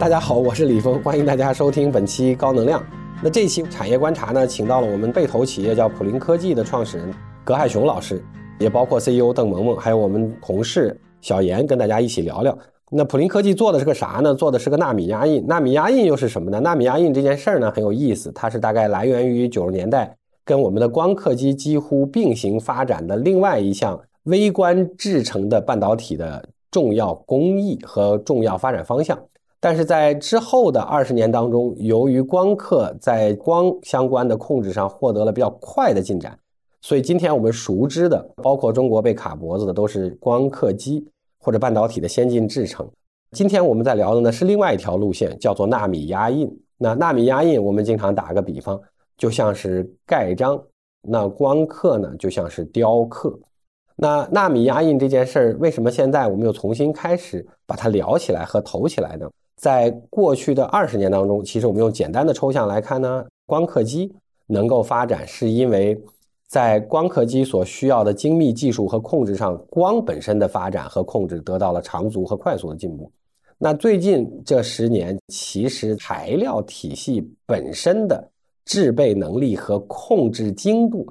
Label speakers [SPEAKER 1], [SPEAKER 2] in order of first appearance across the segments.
[SPEAKER 1] 大家好，我是李峰，欢迎大家收听本期高能量。那这期产业观察呢，请到了我们被投企业叫普林科技的创始人葛海雄老师，也包括 CEO 邓萌萌，还有我们同事小严，跟大家一起聊聊。那普林科技做的是个啥呢？做的是个纳米压印。纳米压印又是什么呢？纳米压印这件事儿呢很有意思，它是大概来源于九十年代，跟我们的光刻机几乎并行发展的另外一项微观制成的半导体的重要工艺和重要发展方向。但是在之后的二十年当中，由于光刻在光相关的控制上获得了比较快的进展，所以今天我们熟知的，包括中国被卡脖子的，都是光刻机或者半导体的先进制程。今天我们在聊的呢是另外一条路线，叫做纳米压印。那纳米压印，我们经常打个比方，就像是盖章；那光刻呢，就像是雕刻。那纳米压印这件事儿，为什么现在我们又重新开始把它聊起来和投起来呢？在过去的二十年当中，其实我们用简单的抽象来看呢，光刻机能够发展，是因为在光刻机所需要的精密技术和控制上，光本身的发展和控制得到了长足和快速的进步。那最近这十年，其实材料体系本身的制备能力和控制精度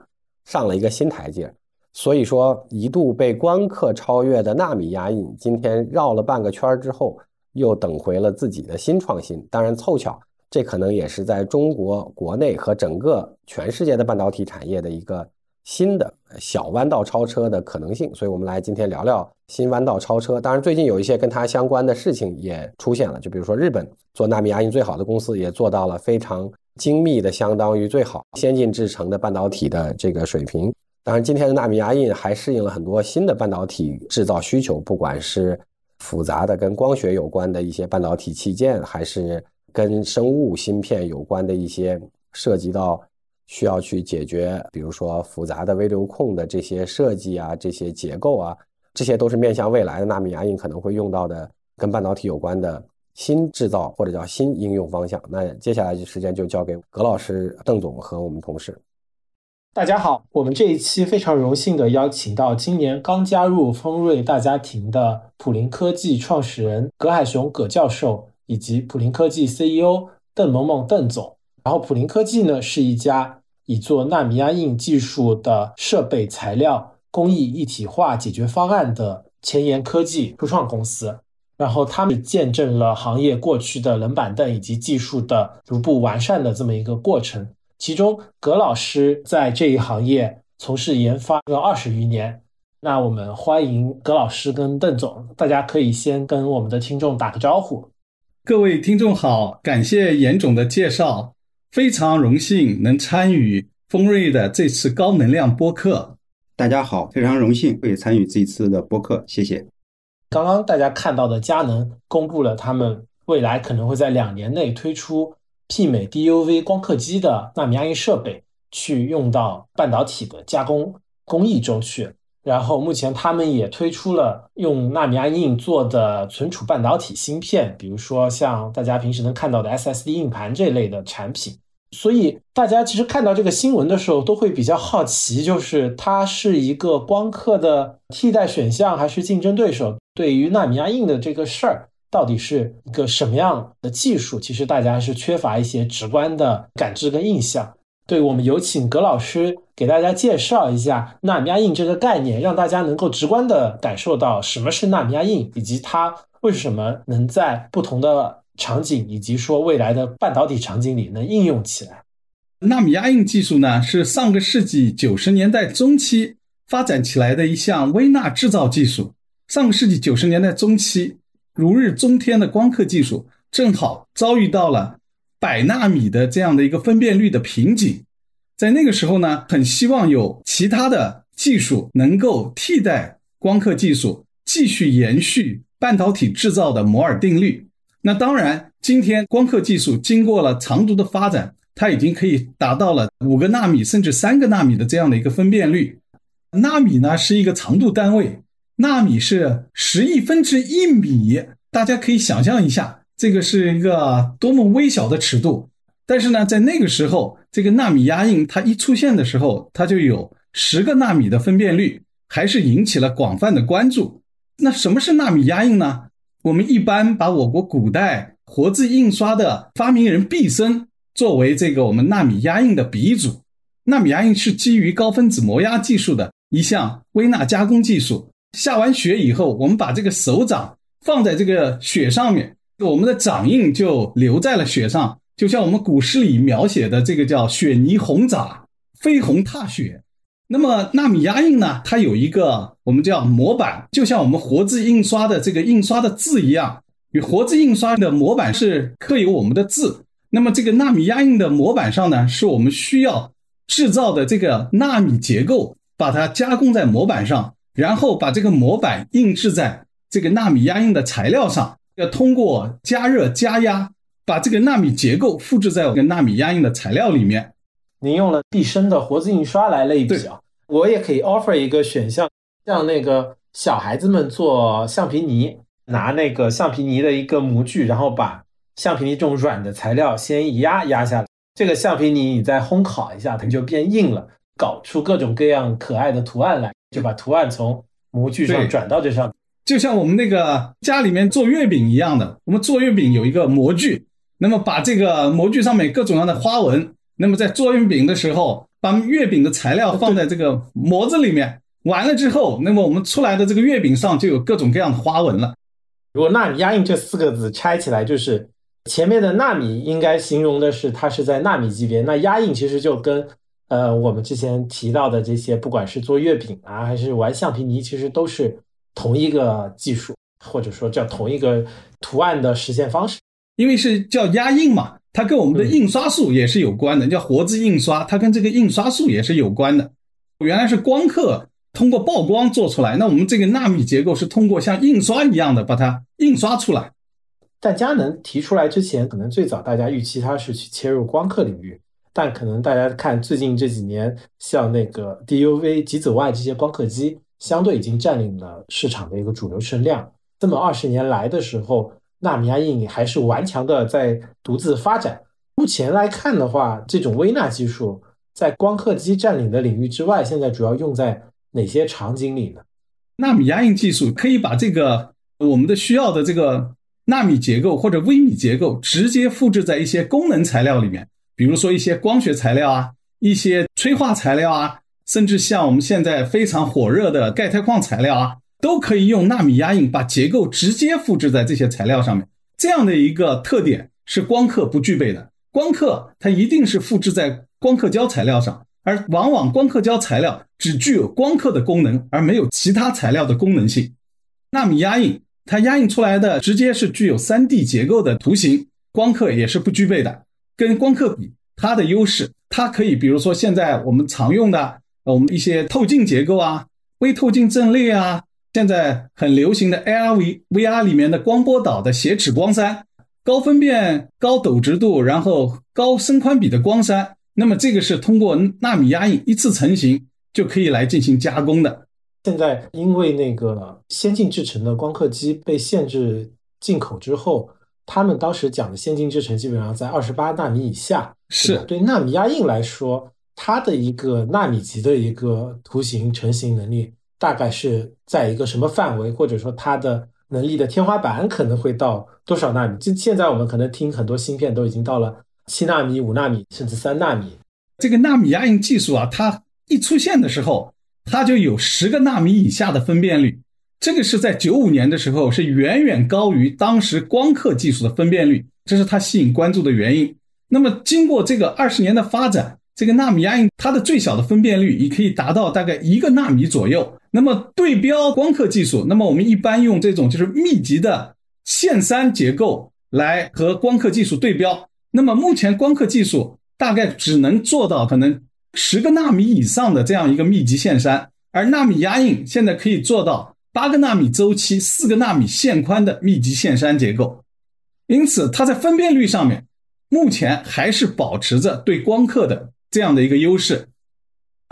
[SPEAKER 1] 上了一个新台阶。所以说，一度被光刻超越的纳米压印，今天绕了半个圈之后。又等回了自己的新创新，当然凑巧，这可能也是在中国国内和整个全世界的半导体产业的一个新的小弯道超车的可能性。所以，我们来今天聊聊新弯道超车。当然，最近有一些跟它相关的事情也出现了，就比如说日本做纳米压印最好的公司也做到了非常精密的，相当于最好先进制程的半导体的这个水平。当然，今天的纳米压印还适应了很多新的半导体制造需求，不管是。复杂的跟光学有关的一些半导体器件，还是跟生物芯片有关的一些涉及到需要去解决，比如说复杂的微流控的这些设计啊，这些结构啊，这些都是面向未来的纳米压印可能会用到的跟半导体有关的新制造或者叫新应用方向。那接下来就时间就交给葛老师、邓总和我们同事。
[SPEAKER 2] 大家好，我们这一期非常荣幸的邀请到今年刚加入丰瑞大家庭的普林科技创始人葛海雄葛教授，以及普林科技 CEO 邓萌萌邓总。然后普林科技呢是一家以做纳米压印技术的设备材料工艺一体化解决方案的前沿科技初创公司。然后他们见证了行业过去的冷板凳以及技术的逐步完善的这么一个过程。其中，葛老师在这一行业从事研发有二十余年。那我们欢迎葛老师跟邓总，大家可以先跟我们的听众打个招呼。
[SPEAKER 3] 各位听众好，感谢严总的介绍，非常荣幸能参与丰瑞的这次高能量播客。
[SPEAKER 4] 大家好，非常荣幸会参与这一次的播客，谢谢。
[SPEAKER 2] 刚刚大家看到的佳能公布了他们未来可能会在两年内推出。媲美 DUV 光刻机的纳米压印设备，去用到半导体的加工工艺中去。然后目前他们也推出了用纳米压印做的存储半导体芯片，比如说像大家平时能看到的 SSD 硬盘这类的产品。所以大家其实看到这个新闻的时候，都会比较好奇，就是它是一个光刻的替代选项，还是竞争对手？对于纳米压印的这个事儿。到底是一个什么样的技术？其实大家是缺乏一些直观的感知跟印象。对我们有请葛老师给大家介绍一下纳米压印这个概念，让大家能够直观的感受到什么是纳米压印，以及它为什么能在不同的场景以及说未来的半导体场景里能应用起来。
[SPEAKER 3] 纳米压印技术呢，是上个世纪九十年代中期发展起来的一项微纳制造技术。上个世纪九十年代中期。如日中天的光刻技术正好遭遇到了百纳米的这样的一个分辨率的瓶颈，在那个时候呢，很希望有其他的技术能够替代光刻技术，继续延续半导体制造的摩尔定律。那当然，今天光刻技术经过了长足的发展，它已经可以达到了五个纳米甚至三个纳米的这样的一个分辨率。纳米呢是一个长度单位。纳米是十亿分之一米，大家可以想象一下，这个是一个多么微小的尺度。但是呢，在那个时候，这个纳米压印它一出现的时候，它就有十个纳米的分辨率，还是引起了广泛的关注。那什么是纳米压印呢？我们一般把我国古代活字印刷的发明人毕生作为这个我们纳米压印的鼻祖。纳米压印是基于高分子磨压技术的一项微纳加工技术。下完雪以后，我们把这个手掌放在这个雪上面，我们的掌印就留在了雪上，就像我们古诗里描写的这个叫“雪泥红爪，飞鸿踏雪”。那么纳米压印呢？它有一个我们叫模板，就像我们活字印刷的这个印刷的字一样，与活字印刷的模板是刻有我们的字。那么这个纳米压印的模板上呢，是我们需要制造的这个纳米结构，把它加工在模板上，然后把这个模板印制在这个纳米压印的材料上，要通过加热加压，把这个纳米结构复制在我们纳米压印的材料里面。
[SPEAKER 2] 您用了毕生的活字印刷来类比啊，我也可以 offer 一个选项，像那个小孩子们做橡皮泥，拿那个橡皮泥的一个模具，然后把橡皮泥这种软的材料先一压压下来，这个橡皮泥你再烘烤一下，它就变硬了，搞出各种各样可爱的图案来，就把图案从模具上转到这上，
[SPEAKER 3] 就像我们那个家里面做月饼一样的，我们做月饼有一个模具，那么把这个模具上面各种各样的花纹。那么在做月饼的时候，把月饼的材料放在这个模子里面，完了之后，那么我们出来的这个月饼上就有各种各样的花纹了。
[SPEAKER 2] 如果纳米压印这四个字拆起来，就是前面的纳米应该形容的是它是在纳米级别，那压印其实就跟呃我们之前提到的这些，不管是做月饼啊，还是玩橡皮泥，其实都是同一个技术，或者说叫同一个图案的实现方式，
[SPEAKER 3] 因为是叫压印嘛。它跟我们的印刷术也是有关的，叫活字印刷，它跟这个印刷术也是有关的。原来是光刻通过曝光做出来，那我们这个纳米结构是通过像印刷一样的把它印刷出来。
[SPEAKER 2] 但佳能提出来之前，可能最早大家预期它是去切入光刻领域，但可能大家看最近这几年，像那个 DUV 极紫外这些光刻机，相对已经占领了市场的一个主流声量。这么二十年来的时候。纳米压印还是顽强的在独自发展。目前来看的话，这种微纳技术在光刻机占领的领域之外，现在主要用在哪些场景里呢？
[SPEAKER 3] 纳米压印技术可以把这个我们的需要的这个纳米结构或者微米结构直接复制在一些功能材料里面，比如说一些光学材料啊，一些催化材料啊，甚至像我们现在非常火热的钙钛矿材料啊。都可以用纳米压印把结构直接复制在这些材料上面，这样的一个特点是光刻不具备的。光刻它一定是复制在光刻胶材料上，而往往光刻胶材料只具有光刻的功能，而没有其他材料的功能性。纳米压印它压印出来的直接是具有 3D 结构的图形，光刻也是不具备的。跟光刻比，它的优势，它可以比如说现在我们常用的我们一些透镜结构啊，微透镜阵列啊。现在很流行的 ARV VR 里面的光波导的斜齿光栅，高分辨、高陡直度，然后高深宽比的光栅，那么这个是通过纳米压印一次成型就可以来进行加工的。
[SPEAKER 2] 现在因为那个先进制程的光刻机被限制进口之后，他们当时讲的先进制程基本上在二十八纳米以下。
[SPEAKER 3] 是
[SPEAKER 2] 对纳米压印来说，它的一个纳米级的一个图形成型能力。大概是在一个什么范围，或者说它的能力的天花板可能会到多少纳米？就现在我们可能听很多芯片都已经到了七纳米、五纳米，甚至三纳米。
[SPEAKER 3] 这个纳米压印技术啊，它一出现的时候，它就有十个纳米以下的分辨率。这个是在九五年的时候，是远远高于当时光刻技术的分辨率，这是它吸引关注的原因。那么经过这个二十年的发展。这个纳米压印，它的最小的分辨率也可以达到大概一个纳米左右。那么对标光刻技术，那么我们一般用这种就是密集的线山结构来和光刻技术对标。那么目前光刻技术大概只能做到可能十个纳米以上的这样一个密集线山，而纳米压印现在可以做到八个纳米周期、四个纳米线宽的密集线山结构。因此，它在分辨率上面目前还是保持着对光刻的。这样的一个优势，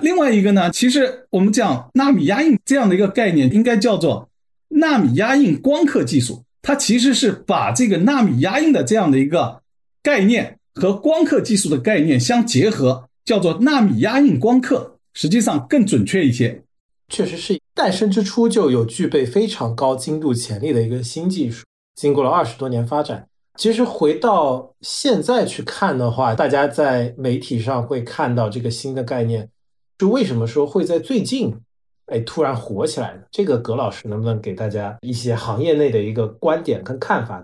[SPEAKER 3] 另外一个呢，其实我们讲纳米压印这样的一个概念，应该叫做纳米压印光刻技术。它其实是把这个纳米压印的这样的一个概念和光刻技术的概念相结合，叫做纳米压印光刻，实际上更准确一些。
[SPEAKER 2] 确实是诞生之初就有具备非常高精度潜力的一个新技术，经过了二十多年发展，其实回到现在去看的话，大家在媒体上会看到这个新的概念，就为什么说会在最近，哎，突然火起来呢？这个葛老师能不能给大家一些行业内的一个观点跟看法？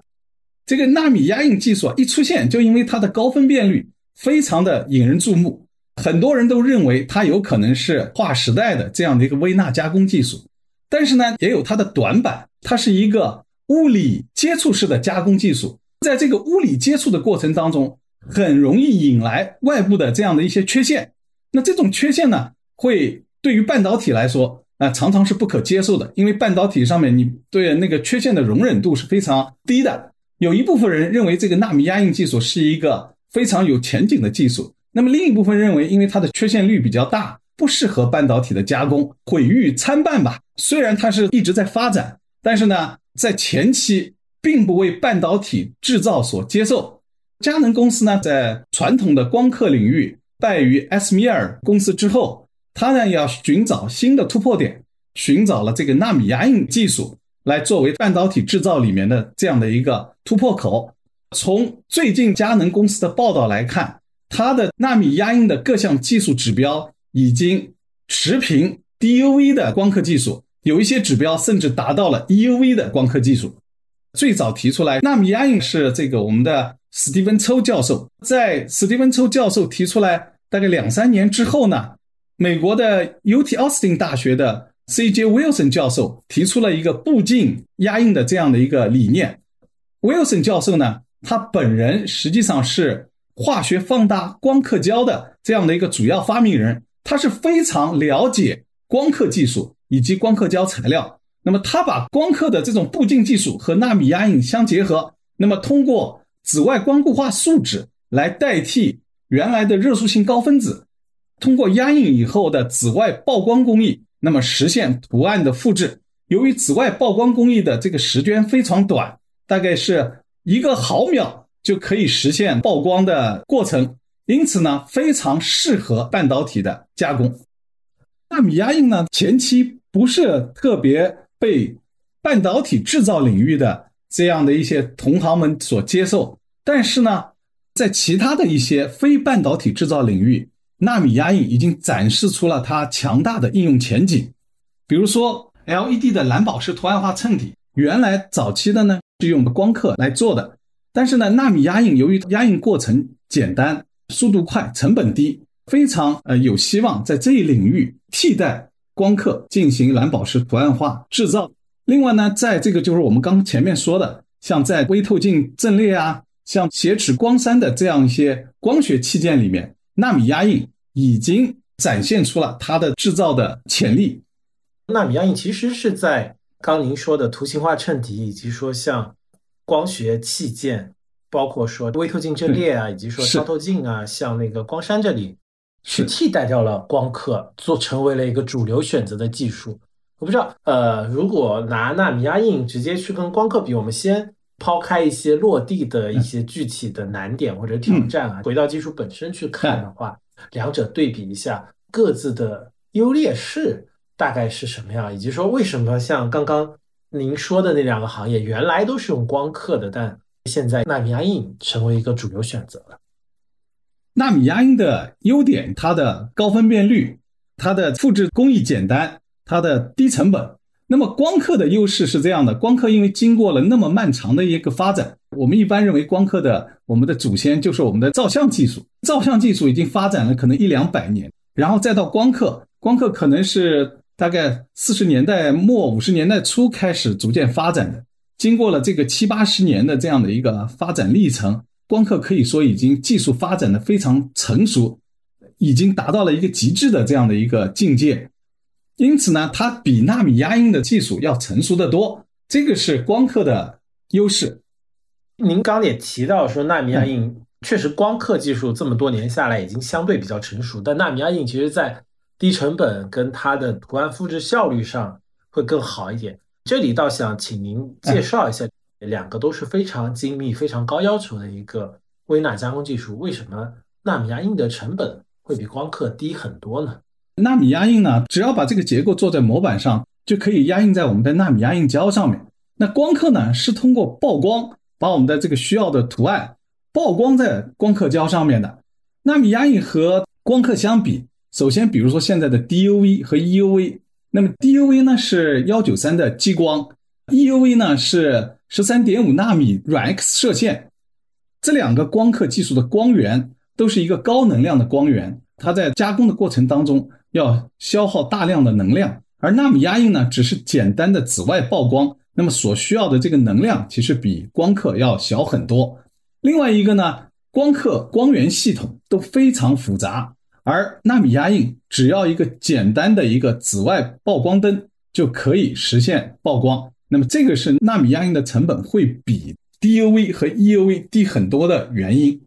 [SPEAKER 3] 这个纳米压印技术啊，一出现就因为它的高分辨率非常的引人注目，很多人都认为它有可能是划时代的这样的一个微纳加工技术，但是呢，也有它的短板，它是一个物理接触式的加工技术。在这个物理接触的过程当中，很容易引来外部的这样的一些缺陷。那这种缺陷呢，会对于半导体来说，啊，常常是不可接受的。因为半导体上面，你对那个缺陷的容忍度是非常低的。有一部分人认为这个纳米压印技术是一个非常有前景的技术，那么另一部分认为，因为它的缺陷率比较大，不适合半导体的加工，毁誉参半吧。虽然它是一直在发展，但是呢，在前期。并不为半导体制造所接受。佳能公司呢，在传统的光刻领域败于 s 米尔公司之后，它呢要寻找新的突破点，寻找了这个纳米压印技术来作为半导体制造里面的这样的一个突破口。从最近佳能公司的报道来看，它的纳米压印的各项技术指标已经持平 DUV 的光刻技术，有一些指标甚至达到了 EUV 的光刻技术。最早提出来纳米压印是这个我们的史蒂芬抽教授，在史蒂芬抽教授提出来大概两三年之后呢，美国的 UT 奥斯汀大学的 C.J. Wilson 教授提出了一个步进压印的这样的一个理念。Wilson 教授呢，他本人实际上是化学放大光刻胶的这样的一个主要发明人，他是非常了解光刻技术以及光刻胶材料。那么，他把光刻的这种步进技术和纳米压印相结合，那么通过紫外光固化树脂来代替原来的热塑性高分子，通过压印以后的紫外曝光工艺，那么实现图案的复制。由于紫外曝光工艺的这个时间非常短，大概是一个毫秒就可以实现曝光的过程，因此呢，非常适合半导体的加工。纳米压印呢，前期不是特别。被半导体制造领域的这样的一些同行们所接受，但是呢，在其他的一些非半导体制造领域，纳米压印已经展示出了它强大的应用前景。比如说，LED 的蓝宝石图案化衬底，原来早期的呢是用光刻来做的，但是呢，纳米压印由于压印过程简单、速度快、成本低，非常呃有希望在这一领域替代。光刻进行蓝宝石图案化制造。另外呢，在这个就是我们刚前面说的，像在微透镜阵列啊，像斜尺光栅的这样一些光学器件里面，纳米压印已经展现出了它的制造的潜力。
[SPEAKER 2] 纳米压印其实是在刚您说的图形化衬底，以及说像光学器件，包括说微透镜阵列啊，以及说超透镜啊，像那个光栅这里。是替代掉了光刻，做成为了一个主流选择的技术。我不知道，呃，如果拿纳米压印直接去跟光刻比，我们先抛开一些落地的一些具体的难点或者挑战啊，回到技术本身去看的话，两者对比一下各自的优劣势大概是什么样，以及说为什么像刚刚您说的那两个行业原来都是用光刻的，但现在纳米压印成为一个主流选择了。
[SPEAKER 3] 纳米压印的优点，它的高分辨率，它的复制工艺简单，它的低成本。那么光刻的优势是这样的：光刻因为经过了那么漫长的一个发展，我们一般认为光刻的我们的祖先就是我们的照相技术。照相技术已经发展了可能一两百年，然后再到光刻，光刻可能是大概四十年代末五十年代初开始逐渐发展的，经过了这个七八十年的这样的一个发展历程。光刻可以说已经技术发展的非常成熟，已经达到了一个极致的这样的一个境界，因此呢，它比纳米压印的技术要成熟的多，这个是光刻的优势。
[SPEAKER 2] 您刚也提到说，纳米压印确实光刻技术这么多年下来已经相对比较成熟，但纳米压印其实在低成本跟它的图案复制效率上会更好一点。这里倒想请您介绍一下。两个都是非常精密、非常高要求的一个微纳加工技术。为什么纳米压印的成本会比光刻低很多呢？
[SPEAKER 3] 纳米压印呢，只要把这个结构做在模板上，就可以压印在我们的纳米压印胶上面。那光刻呢，是通过曝光把我们的这个需要的图案曝光在光刻胶上面的。纳米压印和光刻相比，首先比如说现在的 DUV 和 EUV，那么 DUV 呢是幺九三的激光，EUV 呢是十三点五纳米软 X 射线，这两个光刻技术的光源都是一个高能量的光源，它在加工的过程当中要消耗大量的能量，而纳米压印呢只是简单的紫外曝光，那么所需要的这个能量其实比光刻要小很多。另外一个呢？光刻光源系统都非常复杂，而纳米压印只要一个简单的一个紫外曝光灯就可以实现曝光。那么这个是纳米压印的成本会比 DUV 和 EUV 低很多的原因。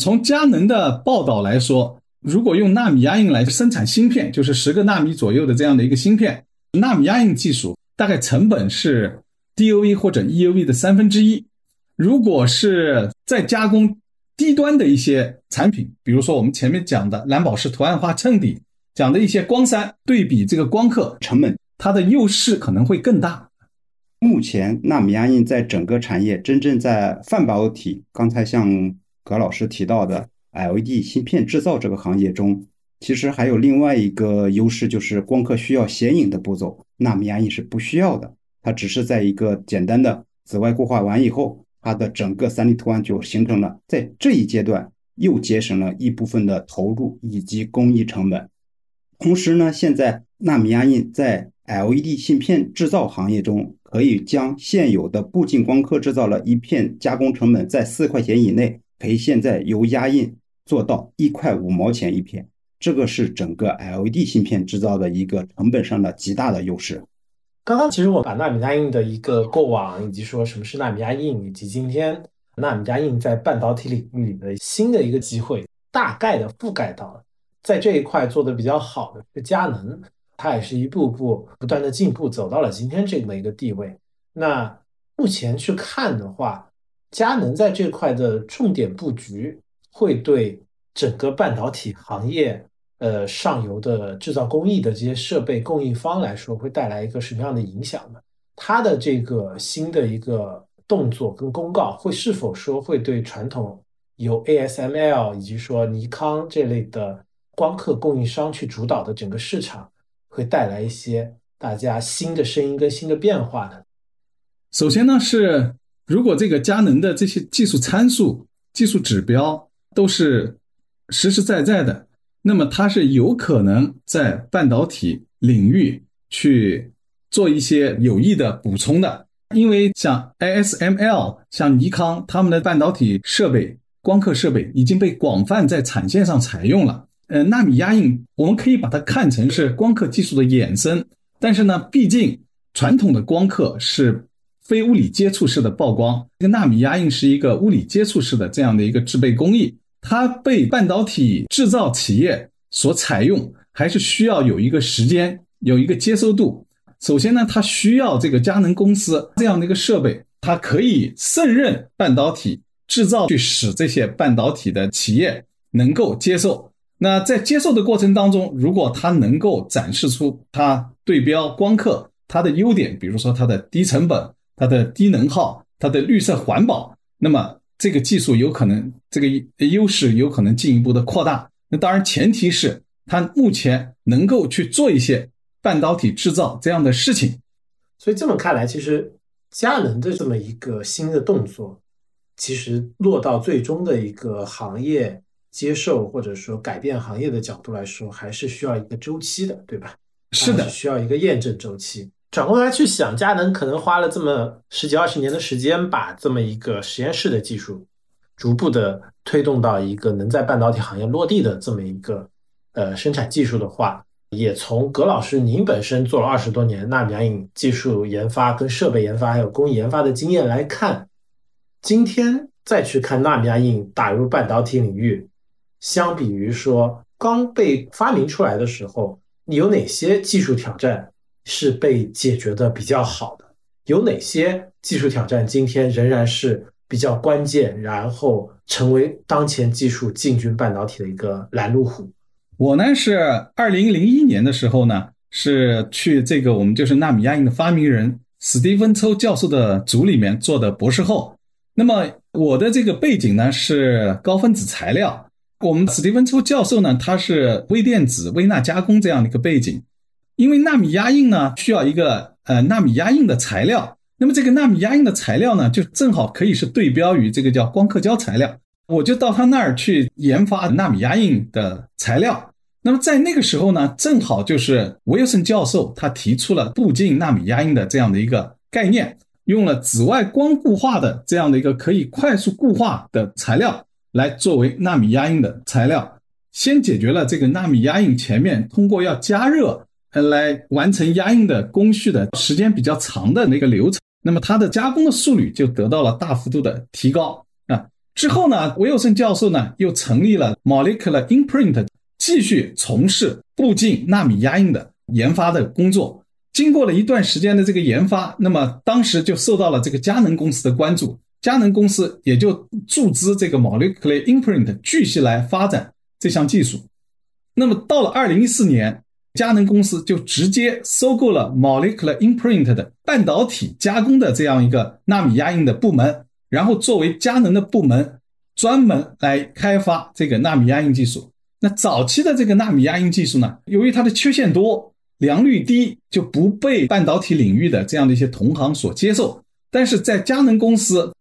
[SPEAKER 3] 从佳能的报道来说，如果用纳米压印来生产芯片，就是十个纳米左右的这样的一个芯片，纳米压印技术大概成本是 DUV 或者 EUV 的三分之一。如果是再加工，低端的一些产品，比如说我们前面讲的蓝宝石图案化衬底，讲的一些光栅对比这个光刻
[SPEAKER 4] 成本，
[SPEAKER 3] 它的优势可能会更大。
[SPEAKER 4] 目前纳米压印在整个产业真正在半导体，刚才像葛老师提到的 LED 芯片制造这个行业中，其实还有另外一个优势，就是光刻需要显影的步骤，纳米压印是不需要的，它只是在一个简单的紫外固化完以后。它的整个 3D 图案就形成了，在这一阶段又节省了一部分的投入以及工艺成本。同时呢，现在纳米压印在 LED 芯片制造行业中，可以将现有的步进光刻制造了一片加工成本在四块钱以内，可以现在由压印做到一块五毛钱一片。这个是整个 LED 芯片制造的一个成本上的极大的优势。
[SPEAKER 2] 刚刚其实我把纳米压印的一个过往，以及说什么是纳米压印，以及今天纳米压印在半导体领域里的新的一个机会，大概的覆盖到了。在这一块做的比较好的是佳能，它也是一步步不断的进步，走到了今天这么一个地位。那目前去看的话，佳能在这块的重点布局，会对整个半导体行业。呃，上游的制造工艺的这些设备供应方来说，会带来一个什么样的影响呢？它的这个新的一个动作跟公告，会是否说会对传统由 ASML 以及说尼康这类的光刻供应商去主导的整个市场，会带来一些大家新的声音跟新的变化呢？
[SPEAKER 3] 首先呢，是如果这个佳能的这些技术参数、技术指标都是实实在在的。那么它是有可能在半导体领域去做一些有益的补充的，因为像 ASML、像尼康他们的半导体设备、光刻设备已经被广泛在产线上采用了。呃，纳米压印我们可以把它看成是光刻技术的衍生，但是呢，毕竟传统的光刻是非物理接触式的曝光，这个纳米压印是一个物理接触式的这样的一个制备工艺。它被半导体制造企业所采用，还是需要有一个时间，有一个接受度。首先呢，它需要这个佳能公司这样的一个设备，它可以胜任半导体制造，去使这些半导体的企业能够接受。那在接受的过程当中，如果它能够展示出它对标光刻它的优点，比如说它的低成本、它的低能耗、它的绿色环保，那么。这个技术有可能，这个优势有可能进一步的扩大。那当然，前提是它目前能够去做一些半导体制造这样的事情。
[SPEAKER 2] 所以这么看来，其实佳能的这么一个新的动作，其实落到最终的一个行业接受或者说改变行业的角度来说，还是需要一个周期的，对吧？
[SPEAKER 3] 是的，
[SPEAKER 2] 需要一个验证周期。转过来去想，佳能可能花了这么十几二十年的时间，把这么一个实验室的技术，逐步的推动到一个能在半导体行业落地的这么一个呃生产技术的话，也从葛老师您本身做了二十多年纳米压印技术研发、跟设备研发还有工艺研发的经验来看，今天再去看纳米压印打入半导体领域，相比于说刚被发明出来的时候，你有哪些技术挑战？是被解决的比较好的，有哪些技术挑战今天仍然是比较关键，然后成为当前技术进军半导体的一个拦路虎？
[SPEAKER 3] 我呢是二零零一年的时候呢，是去这个我们就是纳米压印的发明人史蒂芬·抽教授的组里面做的博士后。那么我的这个背景呢是高分子材料，我们史蒂芬周教授呢他是微电子、微纳加工这样的一个背景，因为纳米压印呢需要一个呃纳米压印的材料，那么这个纳米压印的材料呢就正好可以是对标于这个叫光刻胶材料，我就到他那儿去研发纳米压印的材料。那么在那个时候呢，正好就是威尔森教授他提出了步进纳米压印的这样的一个概念。用了紫外光固化的这样的一个可以快速固化的材料来作为纳米压印的材料，先解决了这个纳米压印前面通过要加热来完成压印的工序的时间比较长的那个流程，那么它的加工的速率就得到了大幅度的提高啊。之后呢，韦尔森教授呢又成立了 Molecular Imprint，继续从事步进纳米压印的研发的工作。经过了一段时间的这个研发，那么当时就受到了这个佳能公司的关注，佳能公司也就注资这个 Molecular Imprint 继续来发展这项技术。那么到了二零一四年，佳能公司就直接收购了 Molecular Imprint 的半导体加工的这样一个纳米压印的部门，然后作为佳能的部门，专门来开发这个纳米压印技术。那早期的这个纳米压印技术呢，由于它的缺陷多。良率低就不被半导体领域的这样的一些同行所接受，但是在佳能公司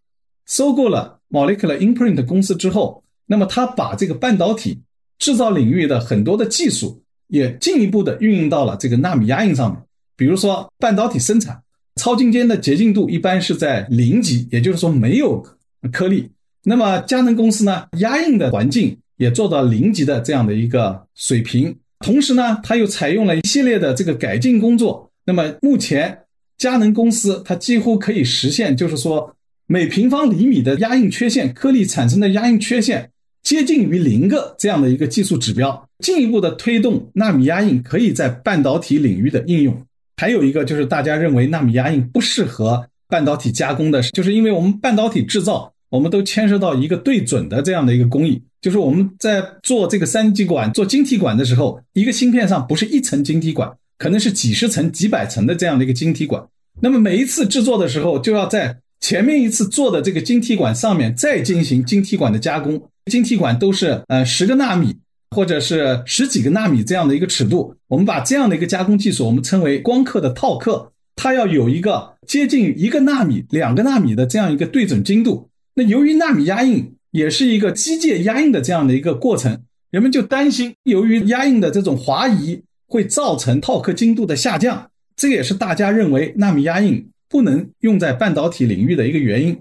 [SPEAKER 3] 收购了 Molecular Imprint 公司之后，那么他把这个半导体制造领域的很多的技术也进一步的运用到了这个纳米压印上面。比如说半导体生产超晶间的洁净度一般是在零级，也就是说没有颗粒。那么佳能公司呢，压印的环境也做到零级的这样的一个水平。同时呢，它又采用了一系列的这个改进工作。那么目前，佳能公司它几乎可以实现，就是说每平方厘米的压印缺陷颗粒产生的压印缺陷接近于零个这样的一个技术指标，进一步的推动纳米压印可以在半导体领域的应用。还有一个就是大家认为纳米压印不适合半导体加工的，就是因为我们半导体制造，我们都牵涉到一个对准的这样的一个工艺。就是我们在做这个三极管、做晶体管的时候，一个芯片上不是一层晶体管，可能是几十层、几百层的这样的一个晶体管。那么每一次制作的时候，就要在前面一次做的这个晶体管上面再进行晶体管的加工。晶体管都是呃十个纳米或者是十几个纳米这样的一个尺度。我们把这样的一个加工技术，我们称为光刻的套刻，它要有一个接近一个纳米、两个纳米的这样一个对准精度。那由于纳米压印。也是一个机械压印的这样的一个过程，人们就担心，由于压印的这种滑移会造成套刻精度的下降，这也是大家认为纳米压印不能用在半导体领域的一个原因。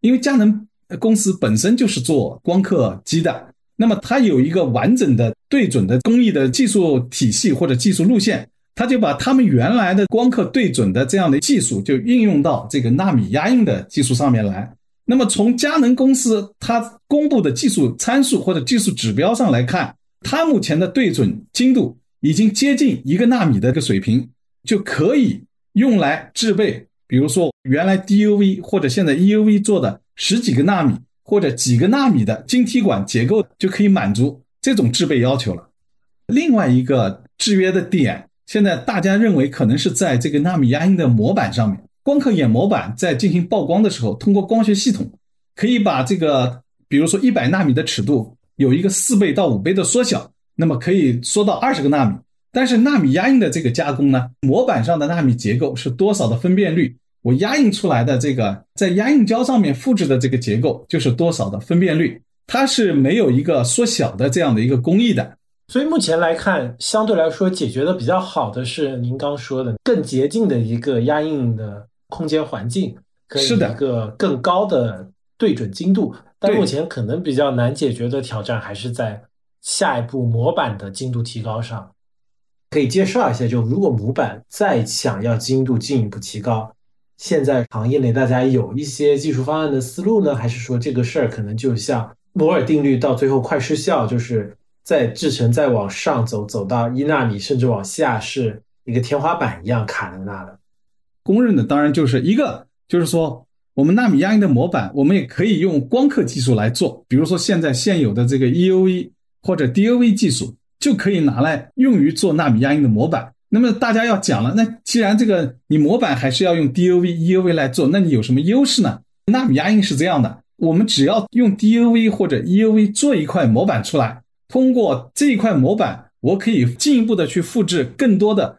[SPEAKER 3] 因为佳能公司本身就是做光刻机的，那么它有一个完整的对准的工艺的技术体系或者技术路线，它就把他们原来的光刻对准的这样的技术就应用到这个纳米压印的技术上面来。那么从佳能公司它公布的技术参数或者技术指标上来看，它目前的对准精度已经接近一个纳米的一个水平，就可以用来制备，比如说原来 DUV 或者现在 EUV 做的十几个纳米或者几个纳米的晶体管结构，就可以满足这种制备要求了。另外一个制约的点，现在大家认为可能是在这个纳米压印的模板上面。光刻眼模板在进行曝光的时候，通过光学系统可以把这个，比如说一百纳米的尺度有一个四倍到五倍的缩小，那么可以缩到二十个纳米。但是纳米压印的这个加工呢，模板上的纳米结构是多少的分辨率，我压印出来的这个在压印胶上面复制的这个结构就是多少的分辨率，它是没有一个缩小的这样的一个工艺的。
[SPEAKER 2] 所以目前来看，相对来说解决的比较好的是您刚说的更洁净的一个压印的。空间环境可以一个更高的对准精度，但目前可能比较难解决的挑战还是在下一步模板的精度提高上。可以介绍一下，就如果模板再想要精度进一步提高，现在行业内大家有一些技术方案的思路呢？还是说这个事儿可能就像摩尔定律到最后快失效，就是在制程再往上走，走到一纳米甚至往下是一个天花板一样卡在那了。
[SPEAKER 3] 公认的当然就是一个，就是说我们纳米压印的模板，我们也可以用光刻技术来做。比如说现在现有的这个 EUV 或者 DUV 技术，就可以拿来用于做纳米压印的模板。那么大家要讲了，那既然这个你模板还是要用 DUV、EUV 来做，那你有什么优势呢？纳米压印是这样的，我们只要用 DUV 或者 EUV 做一块模板出来，通过这一块模板，我可以进一步的去复制更多的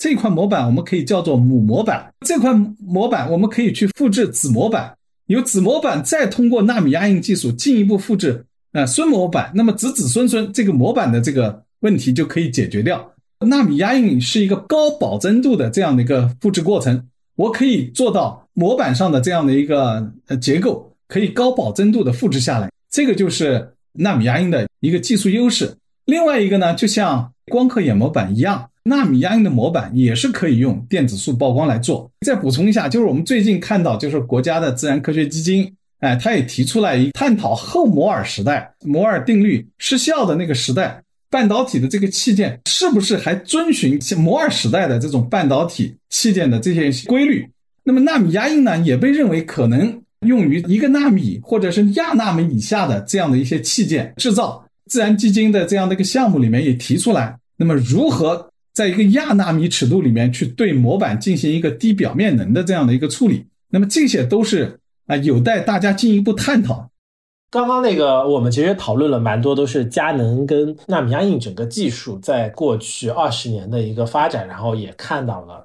[SPEAKER 3] 这块模板，我们可以叫做母模板。这块模板我们可以去复制子模板，由子模板再通过纳米压印技术进一步复制呃孙模板，那么子子孙孙这个模板的这个问题就可以解决掉。纳米压印是一个高保真度的这样的一个复制过程，我可以做到模板上的这样的一个呃结构可以高保真度的复制下来，这个就是纳米压印的一个技术优势。另外一个呢，就像光刻眼模板一样，纳米压印的模板也是可以用电子束曝光来做。再补充一下，就是我们最近看到，就是国家的自然科学基金，哎，他也提出来一探讨后摩尔时代，摩尔定律失效的那个时代。半导体的这个器件是不是还遵循摩尔时代的这种半导体器件的这些规律？那么纳米压印呢，也被认为可能用于一个纳米或者是亚纳米以下的这样的一些器件制造。自然基金的这样的一个项目里面也提出来，那么如何在一个亚纳米尺度里面去对模板进行一个低表面能的这样的一个处理？那么这些都是啊有待大家进一步探讨。
[SPEAKER 2] 刚刚那个，我们其实讨论了蛮多，都是佳能跟纳米压印整个技术在过去二十年的一个发展，然后也看到了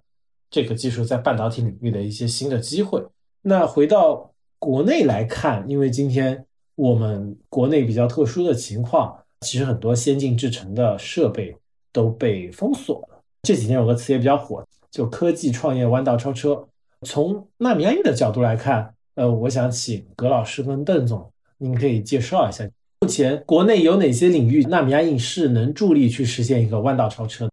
[SPEAKER 2] 这个技术在半导体领域的一些新的机会。那回到国内来看，因为今天我们国内比较特殊的情况，其实很多先进制程的设备都被封锁了。这几天有个词也比较火，就科技创业弯道超车。从纳米压印的角度来看，呃，我想请葛老师跟邓总。您可以介绍一下，目前国内有哪些领域纳米压印是能助力去实现一个弯道超车？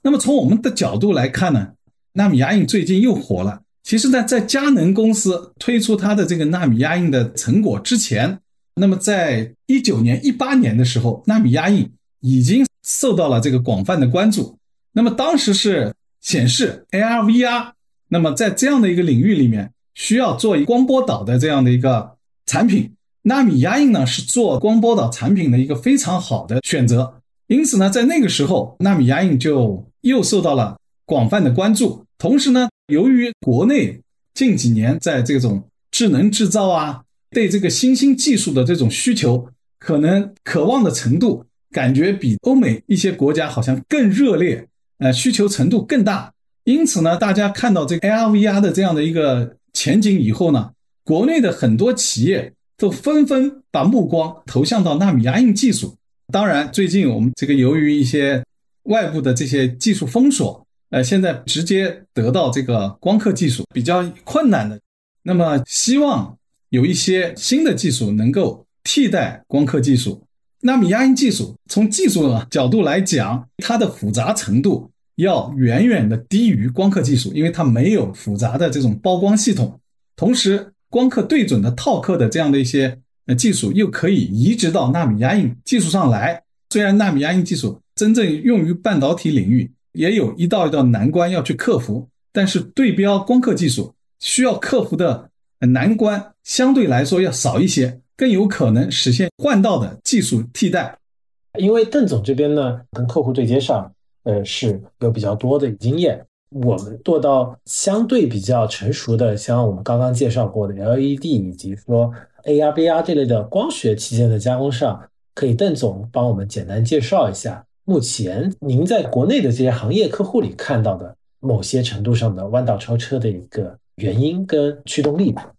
[SPEAKER 3] 那么从我们的角度来看呢，纳米压印最近又火了。其实呢，在佳能公司推出它的这个纳米压印的成果之前，那么在一九年、一八年的时候，纳米压印已经受到了这个广泛的关注。那么当时是显示 AR、VR，那么在这样的一个领域里面，需要做光波导的这样的一个产品。纳米压印呢是做光波导产品的一个非常好的选择，因此呢，在那个时候，纳米压印就又受到了广泛的关注。同时呢，由于国内近几年在这种智能制造啊，对这个新兴技术的这种需求，可能渴望的程度，感觉比欧美一些国家好像更热烈，呃，需求程度更大。因此呢，大家看到这 AR、VR 的这样的一个前景以后呢，国内的很多企业。都纷纷把目光投向到纳米压印技术。当然，最近我们这个由于一些外部的这些技术封锁，呃，现在直接得到这个光刻技术比较困难的。那么，希望有一些新的技术能够替代光刻技术。纳米压印技术从技术的角度来讲，它的复杂程度要远远的低于光刻技术，因为它没有复杂的这种曝光系统，同时。光刻对准的套刻的这样的一些呃技术，又可以移植到纳米压印技术上来。虽然纳米压印技术真正用于半导体领域，也有一道一道难关要去克服，但是对标光刻技术需要克服的难关相对来说要少一些，更有可能实现换道的技术替代。
[SPEAKER 2] 因为邓总这边呢，跟客户对接上，呃，是有比较多的经验。我们做到相对比较成熟的，像我们刚刚介绍过的 LED 以及说 AR、VR 这类的光学器件的加工上，可以邓总帮我们简单介绍一下，目前您在国内的这些行业客户里看到的某些程度上的弯道超车的一个原因跟驱动力吧。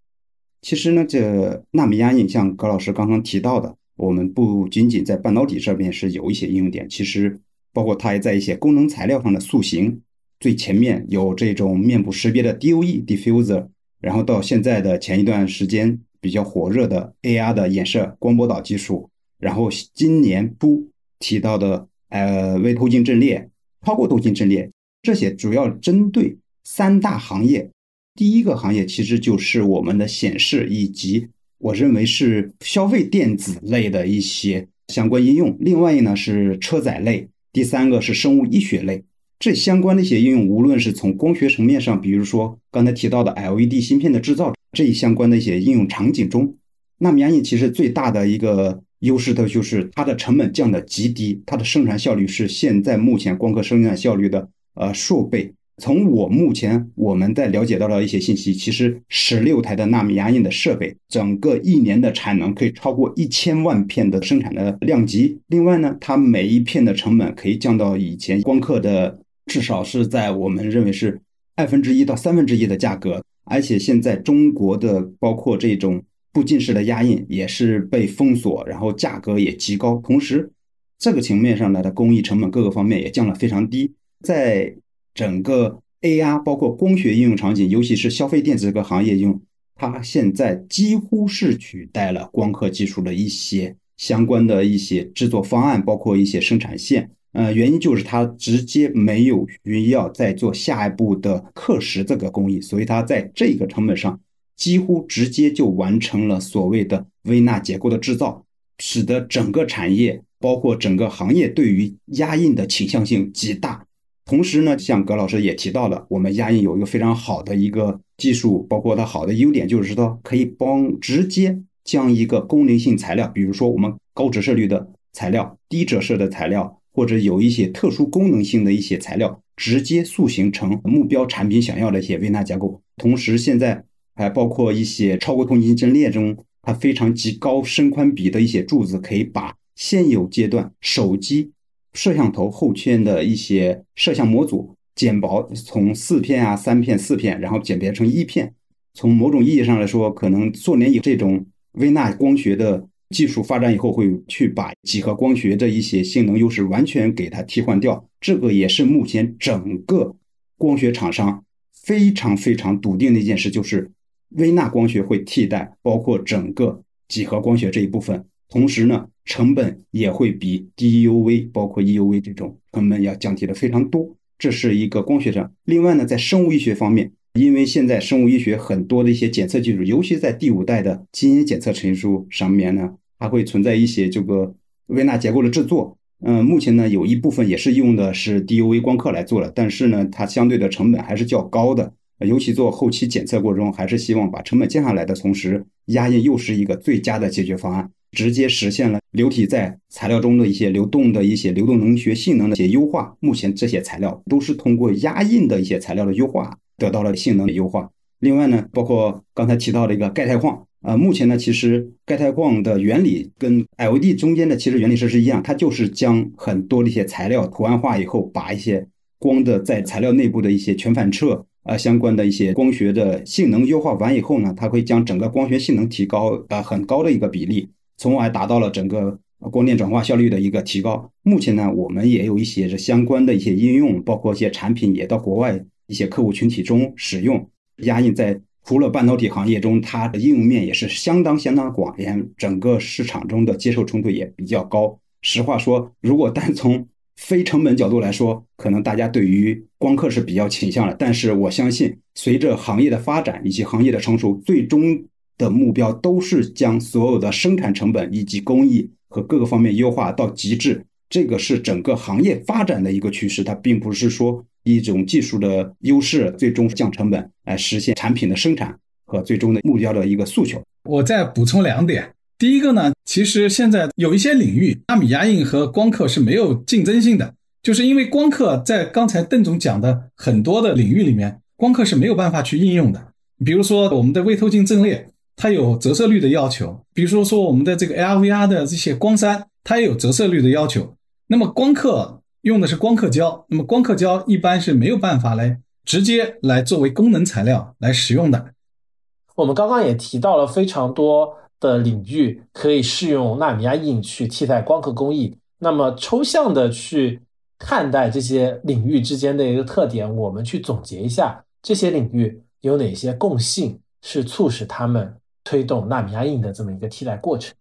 [SPEAKER 4] 其实呢，这纳米压印像葛老师刚刚提到的，我们不仅仅在半导体这边是有一些应用点，其实包括它也在一些功能材料上的塑形。最前面有这种面部识别的 DOE diffuser，然后到现在的前一段时间比较火热的 AR 的衍射光波导技术，然后今年不提到的呃微透镜阵列、超过透镜阵列，这些主要针对三大行业。第一个行业其实就是我们的显示以及我认为是消费电子类的一些相关应用，另外一呢是车载类，第三个是生物医学类。这相关的一些应用，无论是从光学层面上，比如说刚才提到的 LED 芯片的制造，这一相关的一些应用场景中，纳米压印其实最大的一个优势的就是它的成本降得极低，它的生产效率是现在目前光刻生产效率的呃数倍。从我目前我们在了解到的一些信息，其实十六台的纳米压印的设备，整个一年的产能可以超过一千万片的生产的量级。另外呢，它每一片的成本可以降到以前光刻的至少是在我们认为是二分之一到三分之一的价格。而且现在中国的包括这种步进式的压印也是被封锁，然后价格也极高。同时，这个层面上呢，它工艺成本各个方面也降了非常低，在。整个 AR 包括光学应用场景，尤其是消费电子这个行业用，它现在几乎是取代了光刻技术的一些相关的一些制作方案，包括一些生产线。呃，原因就是它直接没有需要再做下一步的刻蚀这个工艺，所以它在这个成本上几乎直接就完成了所谓的微纳结构的制造，使得整个产业包括整个行业对于压印的倾向性极大。同时呢，像葛老师也提到了，我们压印有一个非常好的一个技术，包括它好的优点，就是说可以帮直接将一个功能性材料，比如说我们高折射率的材料、低折射的材料，或者有一些特殊功能性的一些材料，直接塑形成目标产品想要的一些微纳结构。同时，现在还包括一些超过透晶阵列中，它非常极高深宽比的一些柱子，可以把现有阶段手机。摄像头后圈的一些摄像模组减薄，从四片啊、三片、四片，然后剪别成一片。从某种意义上来说，可能数年以这种微纳光学的技术发展以后，会去把几何光学的一些性能优势完全给它替换掉。这个也是目前整个光学厂商非常非常笃定的一件事，就是微纳光学会替代包括整个几何光学这一部分。同时呢。成本也会比 DUV 包括 EUV 这种成本要降低的非常多，这是一个光学上。另外呢，在生物医学方面，因为现在生物医学很多的一些检测技术，尤其在第五代的基因检测成熟上面呢，还会存在一些这个微纳结构的制作。嗯，目前呢，有一部分也是用的是 DUV 光刻来做的，但是呢，它相对的成本还是较高的。尤其做后期检测过程中，还是希望把成本降下来的同时，压印又是一个最佳的解决方案。直接实现了流体在材料中的一些流动的一些流动能学性能的一些优化。目前这些材料都是通过压印的一些材料的优化得到了性能的优化。另外呢，包括刚才提到的一个钙钛矿，呃，目前呢，其实钙钛矿的原理跟 LED 中间的其实原理是是一样，它就是将很多的一些材料图案化以后，把一些光的在材料内部的一些全反射啊相关的一些光学的性能优化完以后呢，它会将整个光学性能提高呃很高的一个比例。从而达到了整个光电转化效率的一个提高。目前呢，我们也有一些这相关的一些应用，包括一些产品也到国外一些客户群体中使用。压印在除了半导体行业中，它的应用面也是相当相当广，连整个市场中的接受程度也比较高。实话说，如果单从非成本角度来说，可能大家对于光刻是比较倾向的。但是我相信，随着行业的发展以及行业的成熟，最终。的目标都是将所有的生产成本以及工艺和各个方面优化到极致，这个是整个行业发展的一个趋势。它并不是说一种技术的优势最终降成本来实现产品的生产和最终的目标的一个诉求。
[SPEAKER 3] 我再补充两点，第一个呢，其实现在有一些领域，纳米压印和光刻是没有竞争性的，就是因为光刻在刚才邓总讲的很多的领域里面，光刻是没有办法去应用的。比如说我们的微透镜阵列。它有折射率的要求，比如说我们的这个 AR VR 的这些光栅，它也有折射率的要求。那么光刻用的是光刻胶，那么光刻胶一般是没有办法来直接来作为功能材料来使用的。
[SPEAKER 2] 我们刚刚也提到了非常多的领域可以适用纳米压印去替代光刻工艺。那么抽象的去看待这些领域之间的一个特点，我们去总结一下这些领域有哪些共性，是促使他们。推动纳米压印的这么一个替代过程，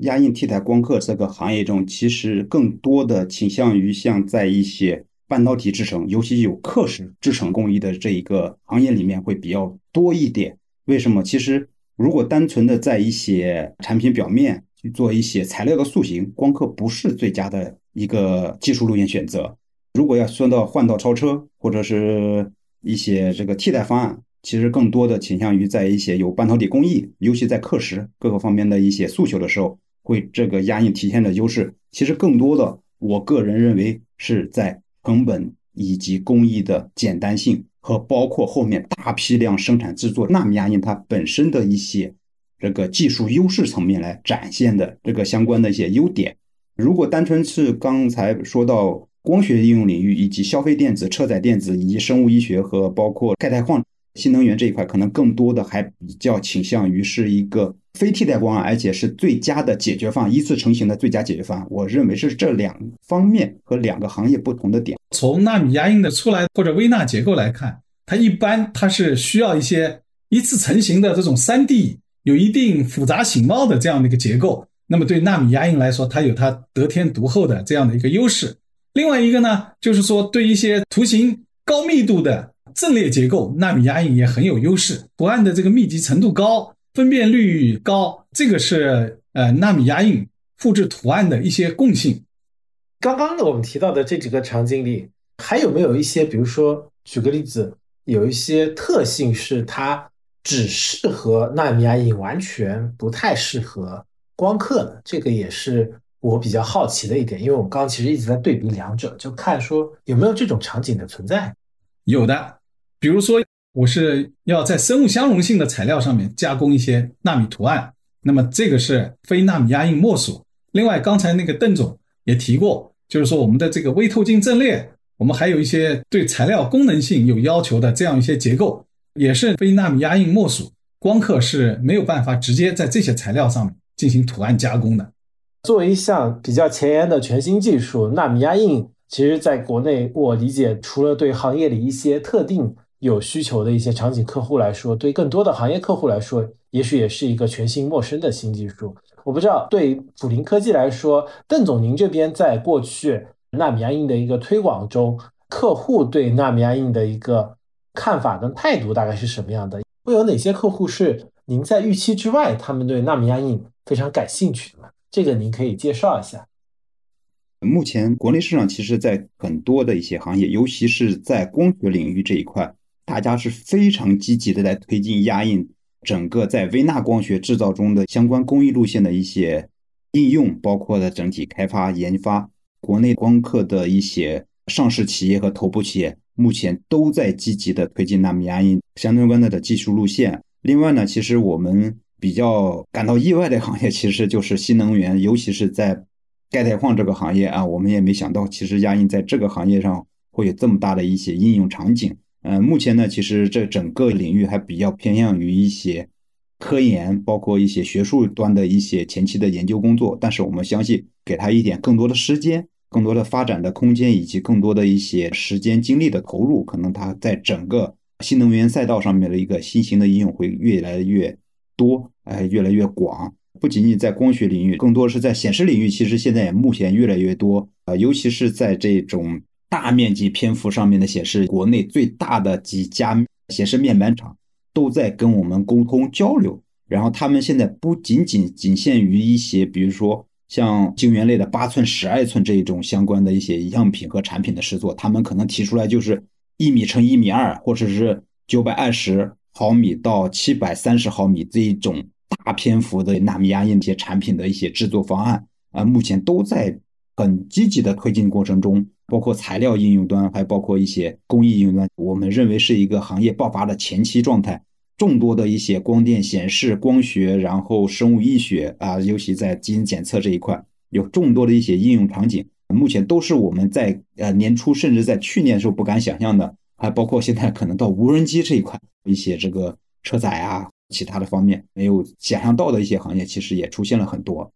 [SPEAKER 4] 压印替代光刻这个行业中，其实更多的倾向于像在一些半导体制成，尤其有刻蚀制成工艺的这一个行业里面会比较多一点。为什么？其实如果单纯的在一些产品表面去做一些材料的塑形，光刻不是最佳的一个技术路线选择。如果要说到换道超车，或者是一些这个替代方案。其实更多的倾向于在一些有半导体工艺，尤其在刻蚀各个方面的一些诉求的时候，会这个压印体现的优势。其实更多的，我个人认为是在成本以及工艺的简单性，和包括后面大批量生产制作纳米压印它本身的一些这个技术优势层面来展现的这个相关的一些优点。如果单纯是刚才说到光学应用领域，以及消费电子、车载电子，以及生物医学和包括钙钛矿、新能源这一块，可能更多的还比较倾向于是一个非替代方案，而且是最佳的解决方案，一次成型的最佳解决方案。我认为是这两方面和两个行业不同的点。
[SPEAKER 3] 从纳米压印的出来或者微纳结构来看，它一般它是需要一些一次成型的这种三 D 有一定复杂形貌的这样的一个结构。那么对纳米压印来说，它有它得天独厚的这样的一个优势。另外一个呢，就是说对一些图形高密度的阵列结构，纳米压印也很有优势。图案的这个密集程度高，分辨率高，这个是呃纳米压印复制图案的一些共性。
[SPEAKER 2] 刚刚呢，我们提到的这几个场景里，还有没有一些，比如说举个例子，有一些特性是它只适合纳米压印，完全不太适合。光刻的这个也是我比较好奇的一点，因为我们刚刚其实一直在对比两者，就看说有没有这种场景的存在。
[SPEAKER 3] 有的，比如说我是要在生物相容性的材料上面加工一些纳米图案，那么这个是非纳米压印莫属。另外，刚才那个邓总也提过，就是说我们的这个微透镜阵列，我们还有一些对材料功能性有要求的这样一些结构，也是非纳米压印莫属。光刻是没有办法直接在这些材料上面。进行图案加工的，
[SPEAKER 2] 作为一项比较前沿的全新技术，纳米压印其实在国内，我理解除了对行业里一些特定有需求的一些场景客户来说，对更多的行业客户来说，也许也是一个全新陌生的新技术。我不知道对普林科技来说，邓总您这边在过去纳米压印的一个推广中，客户对纳米压印的一个看法跟态度大概是什么样的？会有哪些客户是您在预期之外，他们对纳米压印？非常感兴趣的，这个您可以介绍一下。
[SPEAKER 4] 目前国内市场其实，在很多的一些行业，尤其是在光学领域这一块，大家是非常积极的在推进压印，整个在微纳光学制造中的相关工艺路线的一些应用，包括的整体开发研发。国内光刻的一些上市企业和头部企业，目前都在积极的推进纳米压印相关的的技术路线。另外呢，其实我们。比较感到意外的行业，其实就是新能源，尤其是在钙钛矿这个行业啊，我们也没想到，其实压印在这个行业上会有这么大的一些应用场景。嗯，目前呢，其实这整个领域还比较偏向于一些科研，包括一些学术端的一些前期的研究工作。但是我们相信，给他一点更多的时间、更多的发展的空间，以及更多的一些时间精力的投入，可能它在整个新能源赛道上面的一个新型的应用会越来越多。哎，越来越广，不仅仅在光学领域，更多是在显示领域。其实现在也目前越来越多啊，尤其是在这种大面积篇幅上面的显示，国内最大的几家显示面板厂都在跟我们沟通交流。然后他们现在不仅仅仅限于一些，比如说像晶圆类的八寸、十二寸这一种相关的一些样品和产品的试做，他们可能提出来就是一米乘一米二，或者是九百二十毫米到七百三十毫米这一种。大篇幅的纳米压印一些产品的一些制作方案啊，目前都在很积极的推进过程中，包括材料应用端，还包括一些工艺应用端。我们认为是一个行业爆发的前期状态，众多的一些光电显示、光学，然后生物医学啊，尤其在基因检测这一块，有众多的一些应用场景，目前都是我们在呃年初甚至在去年时候不敢想象的，还包括现在可能到无人机这一块，一些这个车载啊。其他的方面没有想象到的一些行业，其实也出现了很多。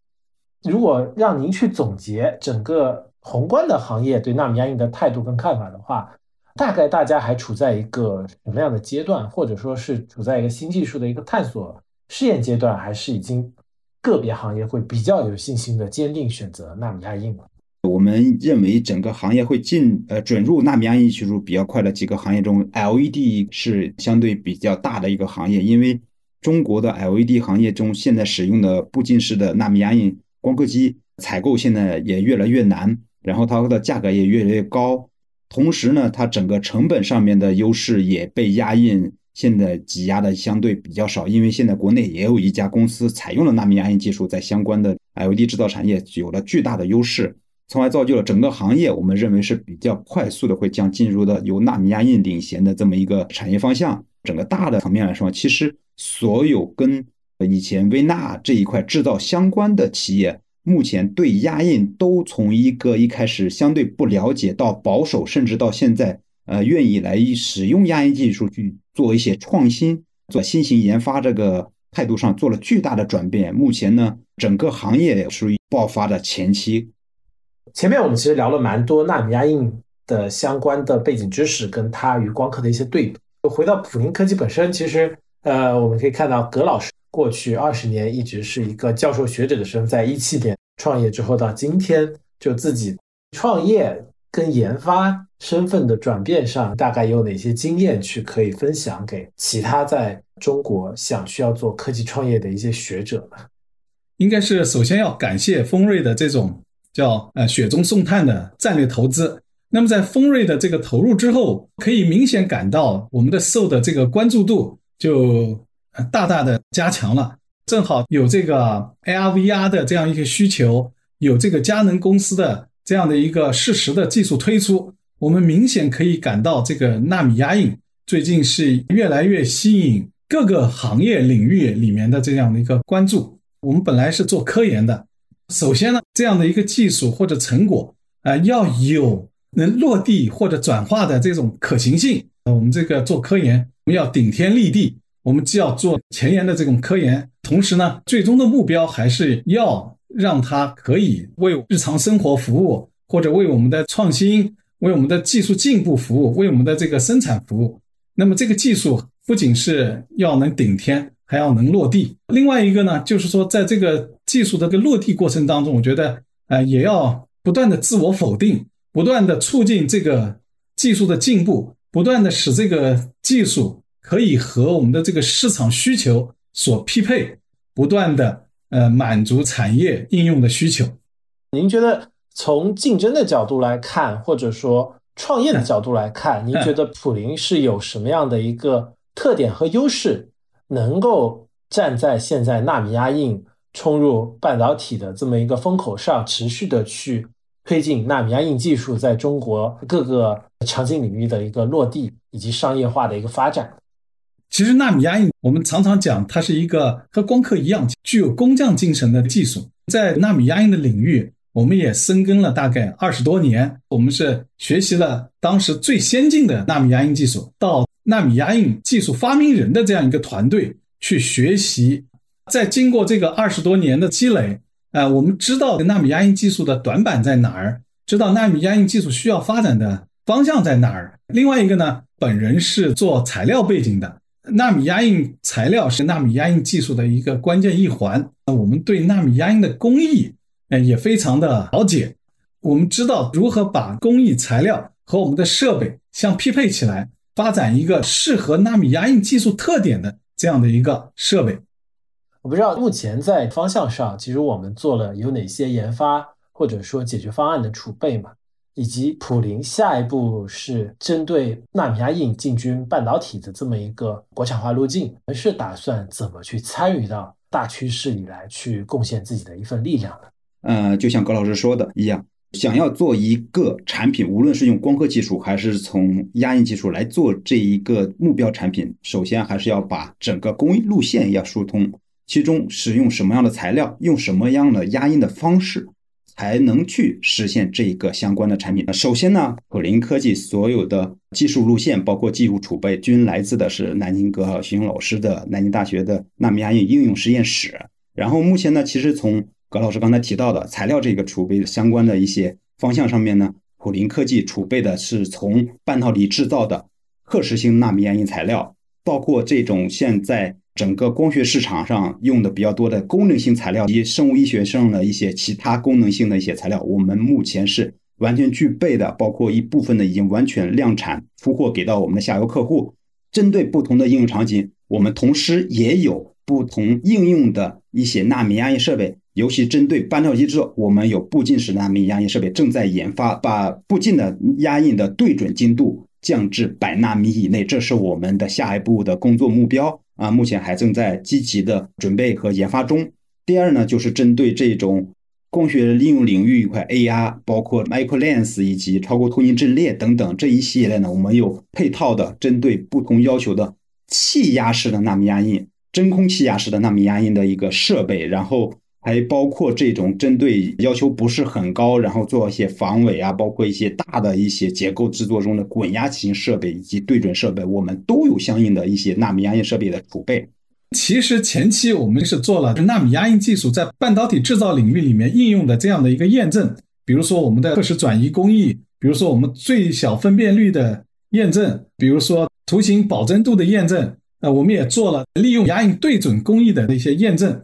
[SPEAKER 2] 如果让您去总结整个宏观的行业对纳米压印的态度跟看法的话，大概大家还处在一个什么样的阶段，或者说是处在一个新技术的一个探索试验阶段，还是已经个别行业会比较有信心的坚定选择纳米压印了？
[SPEAKER 4] 我们认为整个行业会进呃准入纳米压印技术比较快的几个行业中，LED 是相对比较大的一个行业，因为中国的 LED 行业中，现在使用的步进式的纳米压印光刻机采购现在也越来越难，然后它的价格也越来越高。同时呢，它整个成本上面的优势也被压印现在挤压的相对比较少。因为现在国内也有一家公司采用了纳米压印技术，在相关的 LED 制造产业有了巨大的优势。从而造就了整个行业，我们认为是比较快速的会将进入的由纳米压印领衔的这么一个产业方向。整个大的层面来说，其实所有跟以前微纳这一块制造相关的企业，目前对压印都从一个一开始相对不了解到保守，甚至到现在呃愿意来使用压印技术去做一些创新、做新型研发这个态度上做了巨大的转变。目前呢，整个行业属于爆发的前期。
[SPEAKER 2] 前面我们其实聊了蛮多纳米压印的相关的背景知识，跟它与光刻的一些对比。回到普林科技本身，其实呃，我们可以看到葛老师过去二十年一直是一个教授学者的身份，在一七年创业之后到今天，就自己创业跟研发身份的转变上，大概有哪些经验去可以分享给其他在中国想需要做科技创业的一些学者呢？
[SPEAKER 3] 应该是首先要感谢丰瑞的这种。叫呃雪中送炭的战略投资。那么在丰瑞的这个投入之后，可以明显感到我们的受的这个关注度就大大的加强了。正好有这个 AR VR 的这样一个需求，有这个佳能公司的这样的一个适时的技术推出，我们明显可以感到这个纳米压印最近是越来越吸引各个行业领域里面的这样的一个关注。我们本来是做科研的。首先呢，这样的一个技术或者成果啊，要有能落地或者转化的这种可行性。我们这个做科研，我们要顶天立地，我们既要做前沿的这种科研，同时呢，最终的目标还是要让它可以为日常生活服务，或者为我们的创新、为我们的技术进步服务，为我们的这个生产服务。那么这个技术不仅是要能顶天。还要能落地。另外一个呢，就是说，在这个技术的这个落地过程当中，我觉得，呃，也要不断的自我否定，不断的促进这个技术的进步，不断的使这个技术可以和我们的这个市场需求所匹配，不断的呃满足产业应用的需求。
[SPEAKER 2] 您觉得从竞争的角度来看，或者说创业的角度来看，您觉得普林是有什么样的一个特点和优势？能够站在现在纳米压印冲入半导体的这么一个风口上，持续的去推进纳米压印技术在中国各个场景领域的一个落地以及商业化的一个发展。
[SPEAKER 3] 其实纳米压印，我们常常讲，它是一个和光刻一样具有工匠精神的技术。在纳米压印的领域，我们也深耕了大概二十多年。我们是学习了当时最先进的纳米压印技术，到。纳米压印技术发明人的这样一个团队去学习，在经过这个二十多年的积累，呃，我们知道纳米压印技术的短板在哪儿，知道纳米压印技术需要发展的方向在哪儿。另外一个呢，本人是做材料背景的，纳米压印材料是纳米压印技术的一个关键一环。那我们对纳米压印的工艺，呃，也非常的了解。我们知道如何把工艺材料和我们的设备相匹配起来。发展一个适合纳米压印技术特点的这样的一个设备。
[SPEAKER 2] 我不知道目前在方向上，其实我们做了有哪些研发或者说解决方案的储备嘛？以及普林下一步是针对纳米压印进军半导体的这么一个国产化路径，是打算怎么去参与到大趋势里来，去贡献自己的一份力量呢？
[SPEAKER 4] 呃，就像葛老师说的一样。想要做一个产品，无论是用光刻技术还是从压印技术来做这一个目标产品，首先还是要把整个工艺路线要疏通，其中使用什么样的材料，用什么样的压印的方式，才能去实现这一个相关的产品。那首先呢，普林科技所有的技术路线，包括技术储备，均来自的是南京葛雄老师的南京大学的纳米压印应用实验室。然后目前呢，其实从葛老师刚才提到的材料这个储备相关的一些方向上面呢，普林科技储备的是从半导体制造的刻蚀性纳米压印材料，包括这种现在整个光学市场上用的比较多的功能性材料及生物医学上的一些其他功能性的一些材料，我们目前是完全具备的，包括一部分的已经完全量产出货给到我们的下游客户。针对不同的应用场景，我们同时也有不同应用的一些纳米压印设备。尤其针对半导体制造，我们有步进式纳米压印设备正在研发，把步进的压印的对准精度降至百纳米以内，这是我们的下一步的工作目标啊！目前还正在积极的准备和研发中。第二呢，就是针对这种光学应用领域一块 AR，包括 Micro Lens 以及超过透镜阵列等等这一系列呢，我们有配套的针对不同要求的气压式的纳米压印、真空气压式的纳米压印的一个设备，然后还包括这种针对要求不是很高，然后做一些防伪啊，包括一些大的一些结构制作中的滚压型设备以及对准设备，我们都有相应的一些纳米压印设备的储备。
[SPEAKER 3] 其实前期我们是做了纳米压印技术在半导体制造领域里面应用的这样的一个验证，比如说我们的刻蚀转移工艺，比如说我们最小分辨率的验证，比如说图形保真度的验证，呃，我们也做了利用压印对准工艺的一些验证。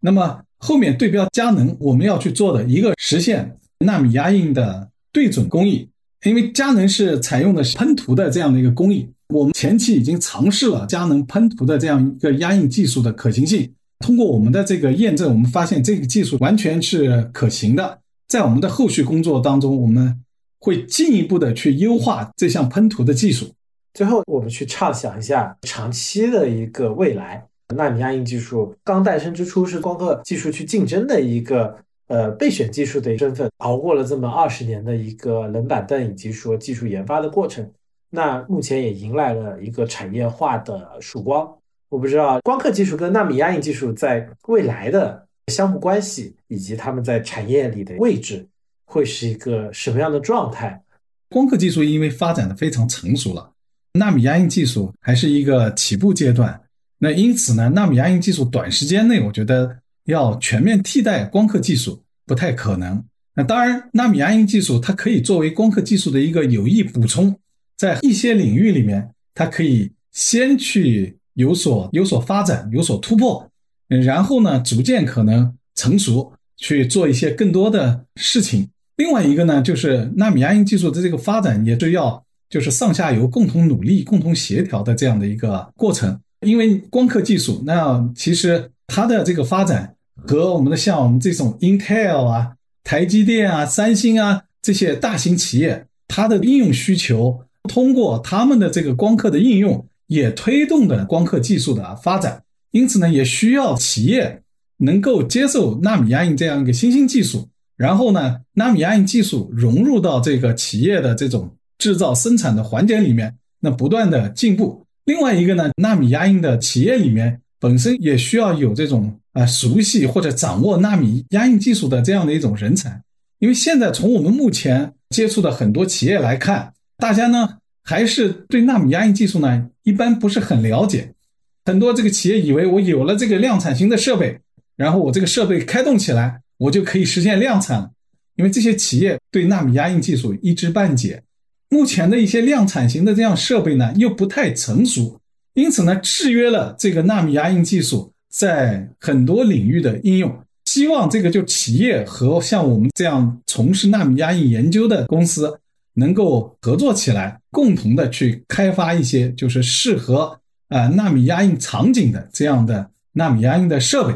[SPEAKER 3] 那么后面对标佳能，我们要去做的一个实现纳米压印的对准工艺，因为佳能是采用的是喷涂的这样的一个工艺。我们前期已经尝试了佳能喷涂的这样一个压印技术的可行性。通过我们的这个验证，我们发现这个技术完全是可行的。在我们的后续工作当中，我们会进一步的去优化这项喷涂的技术。
[SPEAKER 2] 最后，我们去畅想一下长期的一个未来。纳米压印技术刚诞生之初，是光刻技术去竞争的一个呃备选技术的身份，熬过了这么二十年的一个冷板凳以及说技术研发的过程。那目前也迎来了一个产业化的曙光。我不知道光刻技术跟纳米压印技术在未来的相互关系，以及他们在产业里的位置会是一个什么样的状态？
[SPEAKER 3] 光刻技术因为发展的非常成熟了，纳米压印技术还是一个起步阶段。那因此呢，纳米压印技术短时间内，我觉得要全面替代光刻技术不太可能。那当然，纳米压印技术它可以作为光刻技术的一个有益补充。在一些领域里面，它可以先去有所有所发展、有所突破，嗯然后呢，逐渐可能成熟，去做一些更多的事情。另外一个呢，就是纳米压印技术的这个发展，也是要就是上下游共同努力、共同协调的这样的一个过程。因为光刻技术，那其实它的这个发展和我们的像我们这种 Intel 啊、台积电啊、三星啊这些大型企业，它的应用需求。通过他们的这个光刻的应用，也推动的光刻技术的发展。因此呢，也需要企业能够接受纳米压印这样一个新兴技术，然后呢，纳米压印技术融入到这个企业的这种制造生产的环节里面，那不断的进步。另外一个呢，纳米压印的企业里面本身也需要有这种啊熟悉或者掌握纳米压印技术的这样的一种人才，因为现在从我们目前接触的很多企业来看。大家呢还是对纳米压印技术呢一般不是很了解，很多这个企业以为我有了这个量产型的设备，然后我这个设备开动起来，我就可以实现量产。因为这些企业对纳米压印技术一知半解，目前的一些量产型的这样设备呢又不太成熟，因此呢制约了这个纳米压印技术在很多领域的应用。希望这个就企业和像我们这样从事纳米压印研究的公司。能够合作起来，共同的去开发一些就是适合啊纳米压印场景的这样的纳米压印的设备。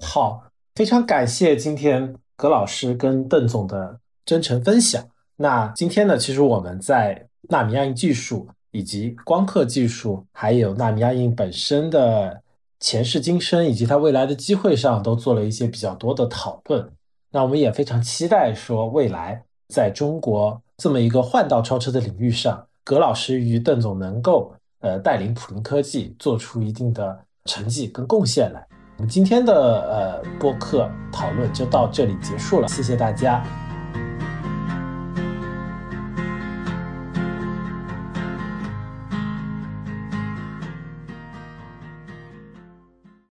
[SPEAKER 2] 好，非常感谢今天葛老师跟邓总的真诚分享。那今天呢，其实我们在纳米压印技术以及光刻技术，还有纳米压印本身的前世今生以及它未来的机会上，都做了一些比较多的讨论。那我们也非常期待说未来在中国。这么一个换道超车的领域上，葛老师与邓总能够呃带领普林科技做出一定的成绩跟贡献来。我们今天的呃播客讨论就到这里结束了，谢谢大家。